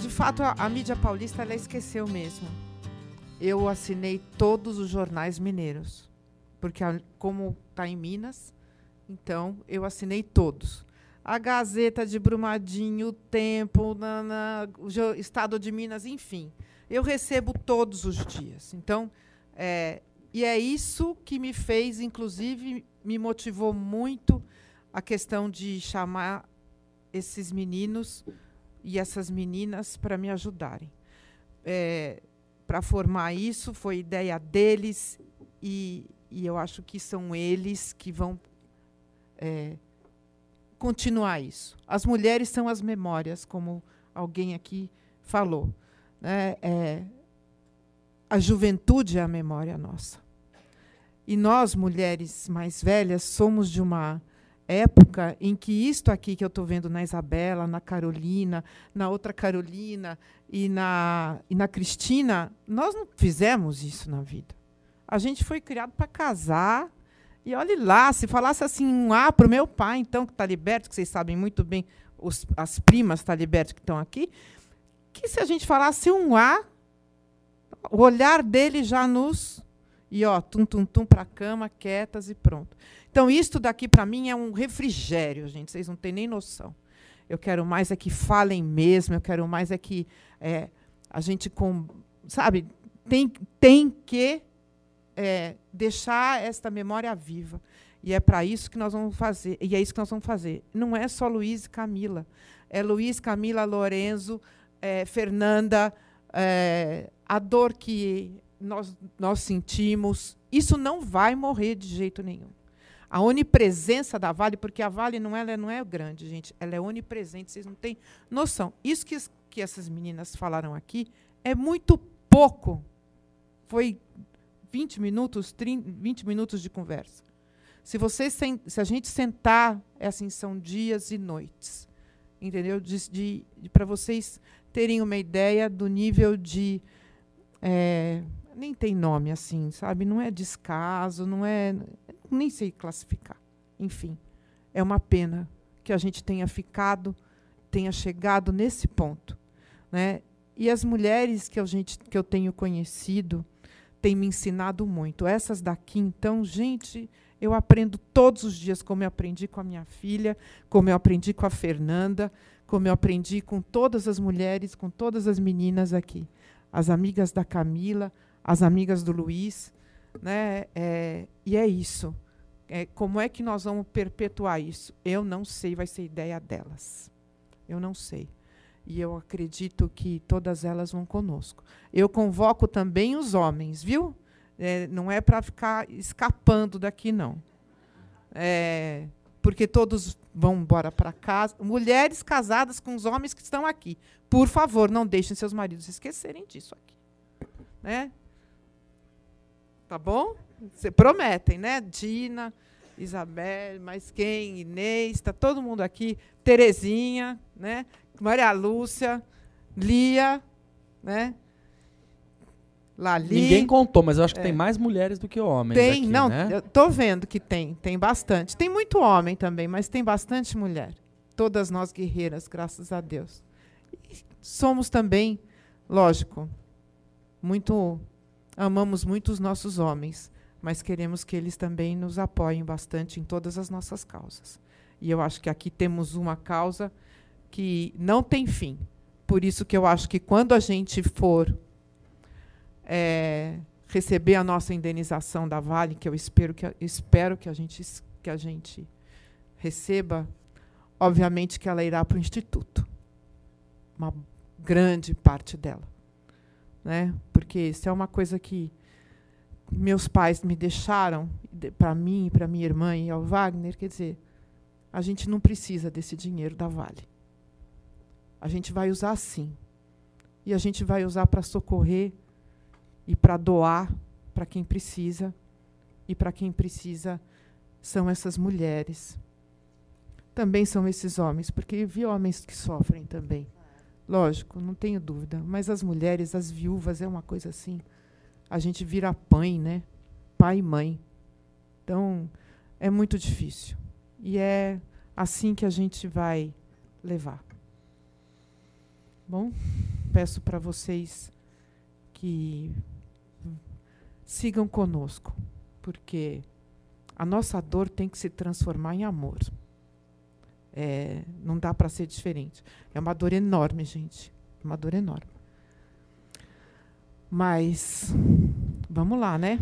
De fato, a, a mídia paulista ela esqueceu mesmo. Eu assinei todos os jornais mineiros, porque como está em Minas, então eu assinei todos. A Gazeta de Brumadinho, o Tempo, na, na, o Estado de Minas, enfim. Eu recebo todos os dias. Então, é, e é isso que me fez, inclusive, me motivou muito a questão de chamar esses meninos e essas meninas para me ajudarem. para formar isso, foi ideia deles e, e eu acho que são eles que vão é, continuar isso. As mulheres são as memórias, como alguém aqui falou. né? É, a juventude é a memória nossa. E nós, mulheres mais velhas, somos de uma época em que isto aqui que eu estou vendo na Isabela, na Carolina, na outra Carolina e na, e na Cristina, nós não fizemos isso na vida. A gente foi criado para casar. E olhe lá, se falasse assim um A para o meu pai, então, que está liberto, que vocês sabem muito bem, os, as primas está liberto que estão aqui, que se a gente falasse um A, o olhar dele já nos. E ó, tum, tum, tum para a cama, quietas e pronto. Então, isto daqui para mim é um refrigério, gente. Vocês não têm nem noção. Eu quero mais é que falem mesmo, eu quero mais é que é, a gente, com, sabe, tem, tem que é, deixar esta memória viva. E é para isso que nós vamos fazer. E é isso que nós vamos fazer. Não é só Luiz e Camila. É Luiz, Camila, Lorenzo, é, Fernanda, é, a dor que nós, nós sentimos. Isso não vai morrer de jeito nenhum. A onipresença da Vale, porque a Vale não, ela não é grande, gente, ela é onipresente, vocês não têm noção. Isso que, que essas meninas falaram aqui é muito pouco. Foi 20 minutos, 30, 20 minutos de conversa. Se, vocês, se a gente sentar, é assim, são dias e noites. Entendeu? De, de, de Para vocês terem uma ideia do nível de. É, nem tem nome assim, sabe? Não é descaso, não é. Nem sei classificar. Enfim, é uma pena que a gente tenha ficado, tenha chegado nesse ponto. Né? E as mulheres que, a gente, que eu tenho conhecido têm me ensinado muito. Essas daqui, então, gente, eu aprendo todos os dias, como eu aprendi com a minha filha, como eu aprendi com a Fernanda, como eu aprendi com todas as mulheres, com todas as meninas aqui. As amigas da Camila, as amigas do Luiz. Né? É, e é isso. É, como é que nós vamos perpetuar isso? Eu não sei, vai ser ideia delas. Eu não sei. E eu acredito que todas elas vão conosco. Eu convoco também os homens, viu? É, não é para ficar escapando daqui, não. É, porque todos vão embora para casa. Mulheres casadas com os homens que estão aqui. Por favor, não deixem seus maridos esquecerem disso aqui. Né? Tá bom? Você prometem, né? Dina, Isabel, mais quem? Inês, está todo mundo aqui. Terezinha, né? Maria Lúcia, Lia, né? Lali. Ninguém contou, mas eu acho que é. tem mais mulheres do que homens. Tem, aqui, não, né? eu tô vendo que tem, tem bastante. Tem muito homem também, mas tem bastante mulher. Todas nós guerreiras, graças a Deus. E somos também, lógico, muito amamos muito os nossos homens, mas queremos que eles também nos apoiem bastante em todas as nossas causas. E eu acho que aqui temos uma causa que não tem fim. Por isso que eu acho que quando a gente for é, receber a nossa indenização da Vale, que eu espero que, espero que, a, gente, que a gente receba, obviamente que ela irá para o Instituto. Uma grande parte dela. Né? Porque isso é uma coisa que meus pais me deixaram, para mim, para minha irmã e ao Wagner, quer dizer, a gente não precisa desse dinheiro da Vale. A gente vai usar sim. E a gente vai usar para socorrer e para doar para quem precisa. E para quem precisa são essas mulheres. Também são esses homens, porque vi homens que sofrem também. Lógico, não tenho dúvida. Mas as mulheres, as viúvas, é uma coisa assim. A gente vira pai, né? Pai e mãe. Então, é muito difícil. E é assim que a gente vai levar. Bom, peço para vocês que sigam conosco, porque a nossa dor tem que se transformar em amor. É, não dá para ser diferente. É uma dor enorme, gente. Uma dor enorme. Mas vamos lá, né?